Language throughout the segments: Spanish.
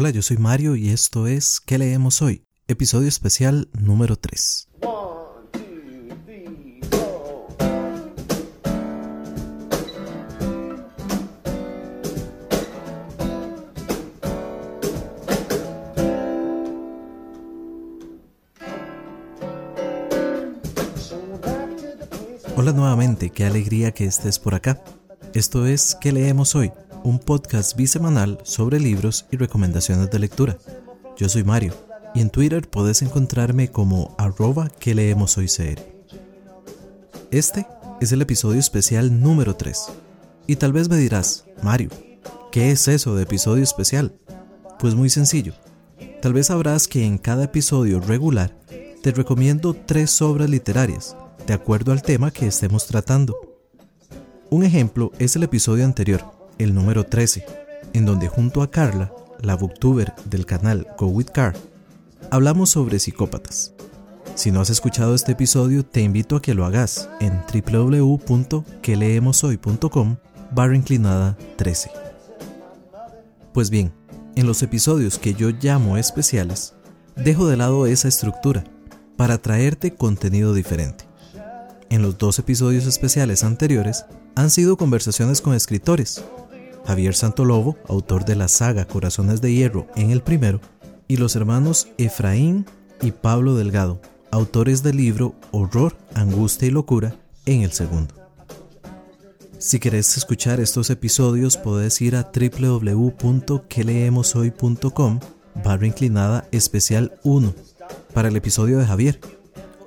Hola, yo soy Mario y esto es ¿Qué leemos hoy? Episodio especial número 3. Hola nuevamente, qué alegría que estés por acá. Esto es ¿Qué leemos hoy? Un podcast bisemanal sobre libros y recomendaciones de lectura. Yo soy Mario y en Twitter podés encontrarme como arroba que. Este es el episodio especial número 3. Y tal vez me dirás, Mario, ¿qué es eso de episodio especial? Pues muy sencillo. Tal vez sabrás que en cada episodio regular te recomiendo tres obras literarias de acuerdo al tema que estemos tratando. Un ejemplo es el episodio anterior, el número 13, en donde junto a Carla, la booktuber del canal Go With Car, hablamos sobre psicópatas. Si no has escuchado este episodio, te invito a que lo hagas en www.queleemoshoy.com barra inclinada 13. Pues bien, en los episodios que yo llamo especiales, dejo de lado esa estructura para traerte contenido diferente en los dos episodios especiales anteriores han sido conversaciones con escritores. Javier Santolobo, autor de la saga Corazones de Hierro en el primero, y los hermanos Efraín y Pablo Delgado, autores del libro Horror, Angustia y Locura en el segundo. Si querés escuchar estos episodios, podés ir a www.queleemoshoy.com barra inclinada especial 1 para el episodio de Javier.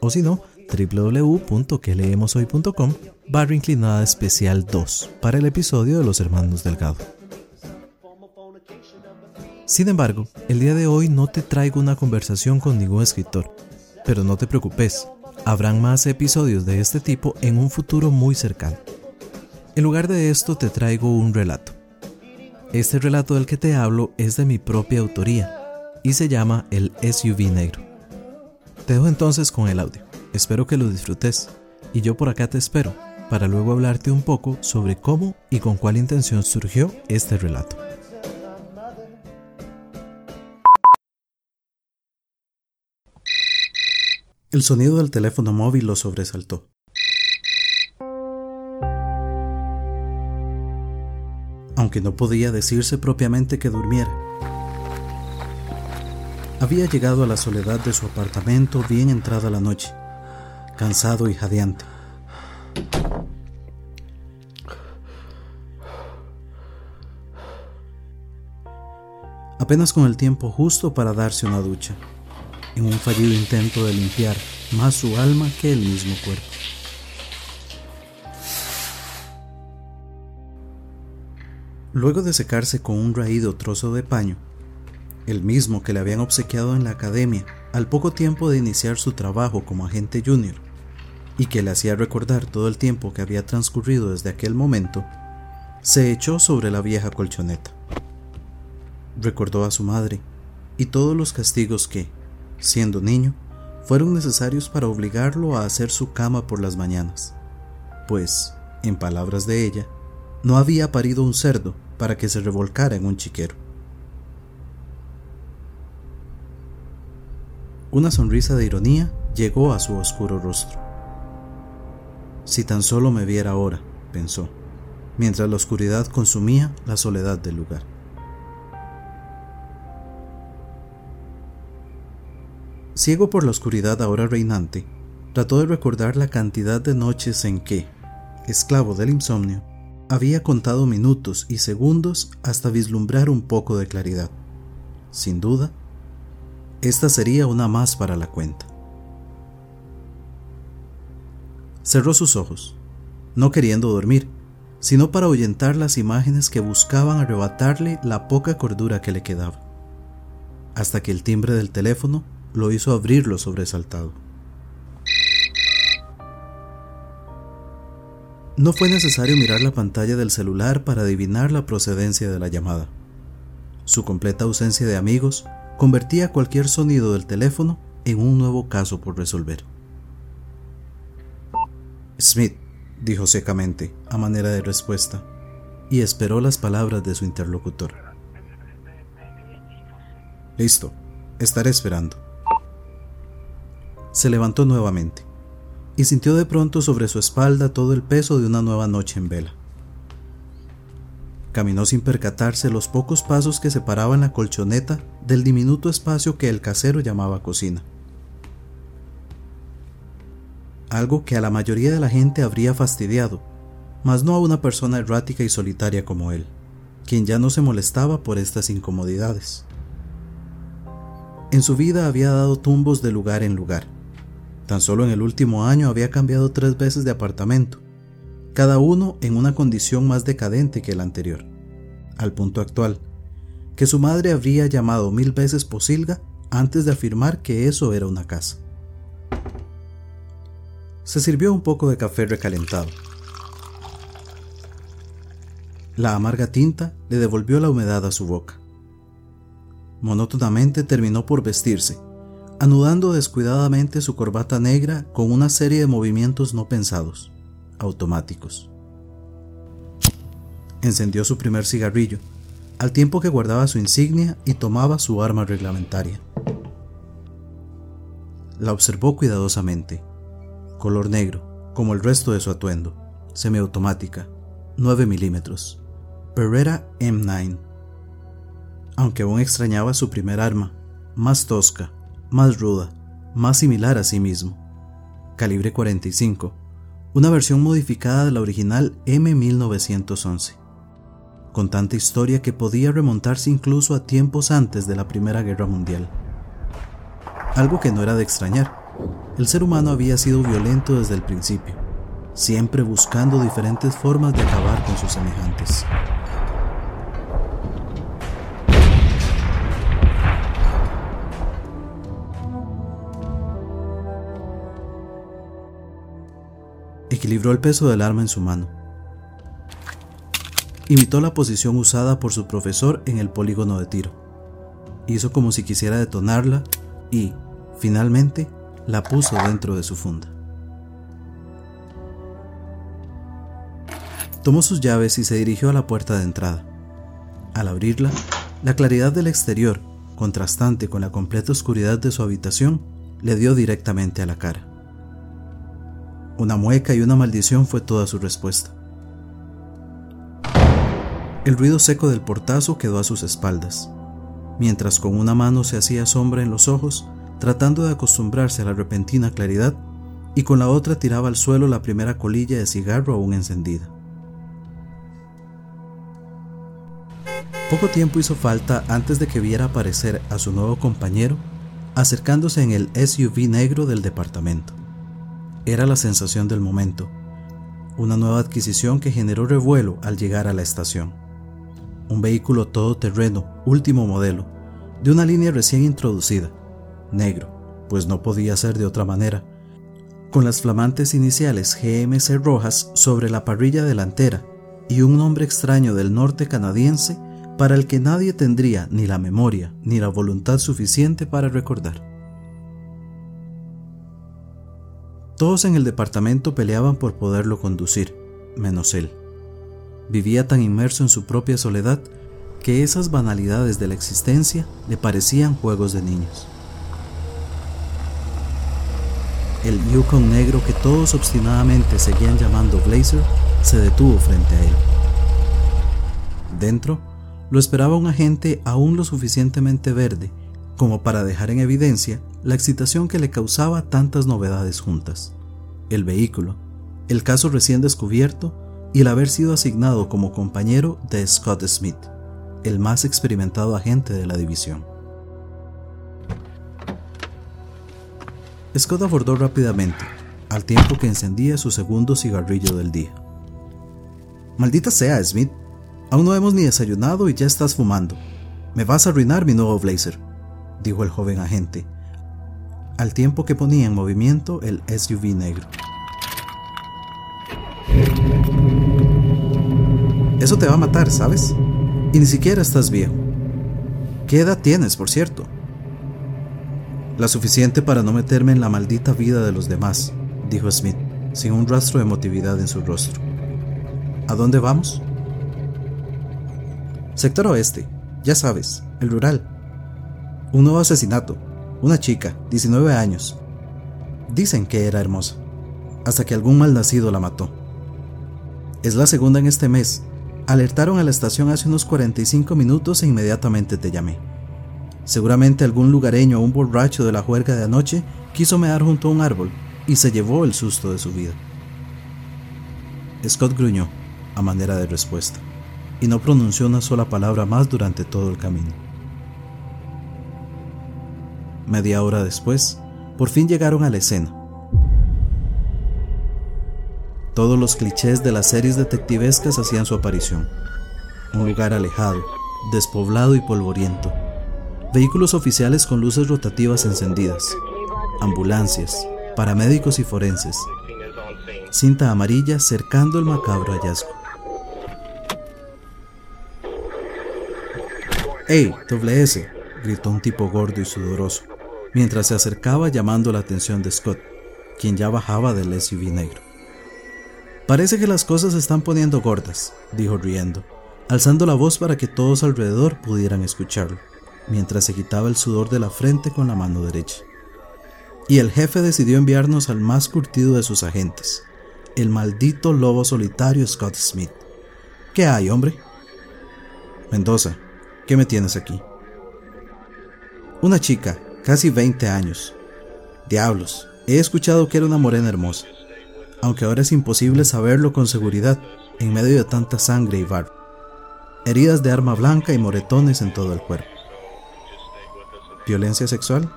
O si no, www.queleemoshoy.com barra inclinada especial 2 para el episodio de los hermanos Delgado. Sin embargo, el día de hoy no te traigo una conversación con ningún escritor, pero no te preocupes, habrán más episodios de este tipo en un futuro muy cercano. En lugar de esto te traigo un relato. Este relato del que te hablo es de mi propia autoría y se llama El SUV Negro. Te dejo entonces con el audio. Espero que lo disfrutes y yo por acá te espero para luego hablarte un poco sobre cómo y con cuál intención surgió este relato. El sonido del teléfono móvil lo sobresaltó. Aunque no podía decirse propiamente que durmiera. Había llegado a la soledad de su apartamento bien entrada la noche cansado y jadeante. Apenas con el tiempo justo para darse una ducha, en un fallido intento de limpiar más su alma que el mismo cuerpo. Luego de secarse con un raído trozo de paño, el mismo que le habían obsequiado en la academia al poco tiempo de iniciar su trabajo como agente junior, y que le hacía recordar todo el tiempo que había transcurrido desde aquel momento, se echó sobre la vieja colchoneta. Recordó a su madre y todos los castigos que, siendo niño, fueron necesarios para obligarlo a hacer su cama por las mañanas, pues, en palabras de ella, no había parido un cerdo para que se revolcara en un chiquero. Una sonrisa de ironía llegó a su oscuro rostro. Si tan solo me viera ahora, pensó, mientras la oscuridad consumía la soledad del lugar. Ciego por la oscuridad ahora reinante, trató de recordar la cantidad de noches en que, esclavo del insomnio, había contado minutos y segundos hasta vislumbrar un poco de claridad. Sin duda, esta sería una más para la cuenta. Cerró sus ojos, no queriendo dormir, sino para ahuyentar las imágenes que buscaban arrebatarle la poca cordura que le quedaba, hasta que el timbre del teléfono lo hizo abrirlo sobresaltado. No fue necesario mirar la pantalla del celular para adivinar la procedencia de la llamada. Su completa ausencia de amigos convertía cualquier sonido del teléfono en un nuevo caso por resolver. Smith, dijo secamente, a manera de respuesta, y esperó las palabras de su interlocutor. Listo, estaré esperando. Se levantó nuevamente y sintió de pronto sobre su espalda todo el peso de una nueva noche en vela. Caminó sin percatarse los pocos pasos que separaban la colchoneta del diminuto espacio que el casero llamaba cocina. Algo que a la mayoría de la gente habría fastidiado, mas no a una persona errática y solitaria como él, quien ya no se molestaba por estas incomodidades. En su vida había dado tumbos de lugar en lugar. Tan solo en el último año había cambiado tres veces de apartamento, cada uno en una condición más decadente que el anterior, al punto actual, que su madre habría llamado mil veces posilga antes de afirmar que eso era una casa. Se sirvió un poco de café recalentado. La amarga tinta le devolvió la humedad a su boca. Monótonamente terminó por vestirse, anudando descuidadamente su corbata negra con una serie de movimientos no pensados, automáticos. Encendió su primer cigarrillo, al tiempo que guardaba su insignia y tomaba su arma reglamentaria. La observó cuidadosamente. Color negro, como el resto de su atuendo, semiautomática, 9 milímetros. Beretta M9. Aunque aún extrañaba su primer arma, más tosca, más ruda, más similar a sí mismo. Calibre 45, una versión modificada de la original M1911, con tanta historia que podía remontarse incluso a tiempos antes de la Primera Guerra Mundial. Algo que no era de extrañar, el ser humano había sido violento desde el principio, siempre buscando diferentes formas de acabar con sus semejantes. Equilibró el peso del arma en su mano. Imitó la posición usada por su profesor en el polígono de tiro. Hizo como si quisiera detonarla y, finalmente, la puso dentro de su funda. Tomó sus llaves y se dirigió a la puerta de entrada. Al abrirla, la claridad del exterior, contrastante con la completa oscuridad de su habitación, le dio directamente a la cara. Una mueca y una maldición fue toda su respuesta. El ruido seco del portazo quedó a sus espaldas, mientras con una mano se hacía sombra en los ojos, tratando de acostumbrarse a la repentina claridad, y con la otra tiraba al suelo la primera colilla de cigarro aún encendida. Poco tiempo hizo falta antes de que viera aparecer a su nuevo compañero acercándose en el SUV negro del departamento. Era la sensación del momento, una nueva adquisición que generó revuelo al llegar a la estación. Un vehículo todoterreno, último modelo, de una línea recién introducida, negro, pues no podía ser de otra manera, con las flamantes iniciales GMC rojas sobre la parrilla delantera y un nombre extraño del norte canadiense para el que nadie tendría ni la memoria ni la voluntad suficiente para recordar. Todos en el departamento peleaban por poderlo conducir, menos él. Vivía tan inmerso en su propia soledad que esas banalidades de la existencia le parecían juegos de niños. El Yukon negro que todos obstinadamente seguían llamando Blazer se detuvo frente a él. Dentro lo esperaba un agente aún lo suficientemente verde como para dejar en evidencia la excitación que le causaba tantas novedades juntas. El vehículo, el caso recién descubierto y el haber sido asignado como compañero de Scott Smith, el más experimentado agente de la división. Scott abordó rápidamente, al tiempo que encendía su segundo cigarrillo del día. Maldita sea, Smith. Aún no hemos ni desayunado y ya estás fumando. Me vas a arruinar mi nuevo blazer dijo el joven agente, al tiempo que ponía en movimiento el SUV negro. Eso te va a matar, ¿sabes? Y ni siquiera estás viejo. ¿Qué edad tienes, por cierto? La suficiente para no meterme en la maldita vida de los demás, dijo Smith, sin un rastro de emotividad en su rostro. ¿A dónde vamos? Sector oeste, ya sabes, el rural. Un nuevo asesinato. Una chica, 19 años. Dicen que era hermosa, hasta que algún malnacido la mató. Es la segunda en este mes. Alertaron a la estación hace unos 45 minutos e inmediatamente te llamé. Seguramente algún lugareño o un borracho de la juerga de anoche quiso mear junto a un árbol y se llevó el susto de su vida. Scott gruñó, a manera de respuesta, y no pronunció una sola palabra más durante todo el camino. Media hora después, por fin llegaron a la escena. Todos los clichés de las series detectivescas hacían su aparición. Un lugar alejado, despoblado y polvoriento. Vehículos oficiales con luces rotativas encendidas. Ambulancias, paramédicos y forenses. Cinta amarilla cercando el macabro hallazgo. ¡Ey, doble gritó un tipo gordo y sudoroso, mientras se acercaba llamando la atención de Scott, quien ya bajaba del SUV negro. Parece que las cosas se están poniendo gordas, dijo riendo, alzando la voz para que todos alrededor pudieran escucharlo, mientras se quitaba el sudor de la frente con la mano derecha. Y el jefe decidió enviarnos al más curtido de sus agentes, el maldito lobo solitario Scott Smith. ¿Qué hay, hombre? Mendoza, ¿qué me tienes aquí? Una chica, casi 20 años. Diablos, he escuchado que era una morena hermosa aunque ahora es imposible saberlo con seguridad en medio de tanta sangre y barro. Heridas de arma blanca y moretones en todo el cuerpo. ¿Violencia sexual?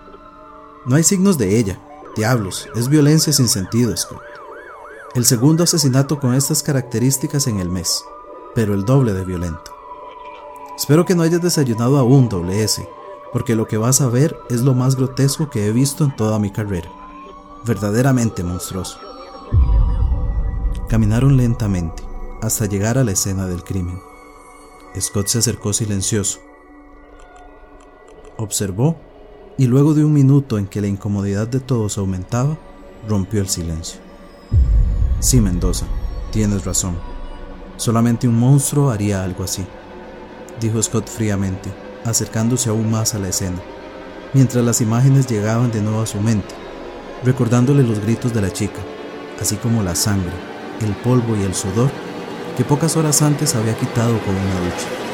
No hay signos de ella. Diablos, es violencia sin sentido, Scott. El segundo asesinato con estas características en el mes, pero el doble de violento. Espero que no hayas desayunado aún, doble S, porque lo que vas a ver es lo más grotesco que he visto en toda mi carrera. Verdaderamente monstruoso. Caminaron lentamente hasta llegar a la escena del crimen. Scott se acercó silencioso. Observó y luego de un minuto en que la incomodidad de todos aumentaba, rompió el silencio. Sí, Mendoza, tienes razón. Solamente un monstruo haría algo así, dijo Scott fríamente, acercándose aún más a la escena, mientras las imágenes llegaban de nuevo a su mente, recordándole los gritos de la chica, así como la sangre, el polvo y el sudor que pocas horas antes había quitado con una ducha.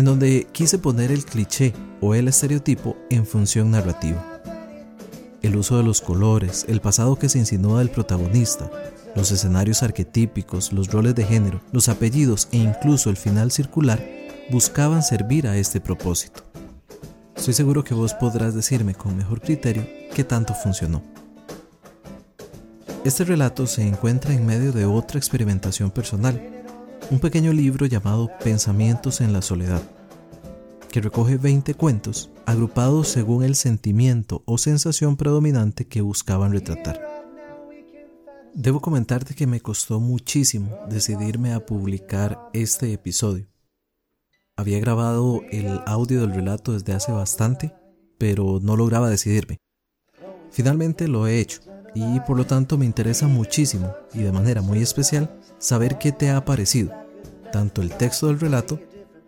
en donde quise poner el cliché o el estereotipo en función narrativa. El uso de los colores, el pasado que se insinúa del protagonista, los escenarios arquetípicos, los roles de género, los apellidos e incluso el final circular buscaban servir a este propósito. Estoy seguro que vos podrás decirme con mejor criterio qué tanto funcionó. Este relato se encuentra en medio de otra experimentación personal, un pequeño libro llamado Pensamientos en la Soledad, que recoge 20 cuentos agrupados según el sentimiento o sensación predominante que buscaban retratar. Debo comentarte que me costó muchísimo decidirme a publicar este episodio. Había grabado el audio del relato desde hace bastante, pero no lograba decidirme. Finalmente lo he hecho y por lo tanto me interesa muchísimo y de manera muy especial saber qué te ha parecido, tanto el texto del relato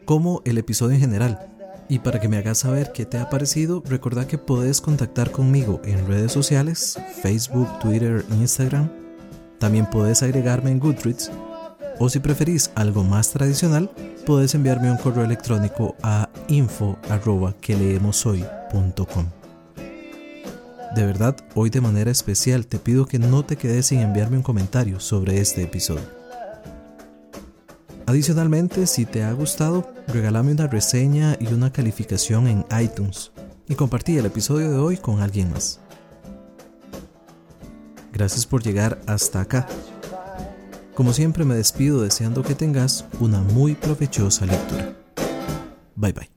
como el episodio en general. Y para que me hagas saber qué te ha parecido, recordad que puedes contactar conmigo en redes sociales, Facebook, Twitter, Instagram. También puedes agregarme en Goodreads. O si preferís algo más tradicional, puedes enviarme un correo electrónico a info De verdad, hoy de manera especial te pido que no te quedes sin enviarme un comentario sobre este episodio. Adicionalmente, si te ha gustado, regálame una reseña y una calificación en iTunes y compartí el episodio de hoy con alguien más. Gracias por llegar hasta acá. Como siempre me despido deseando que tengas una muy provechosa lectura. Bye bye.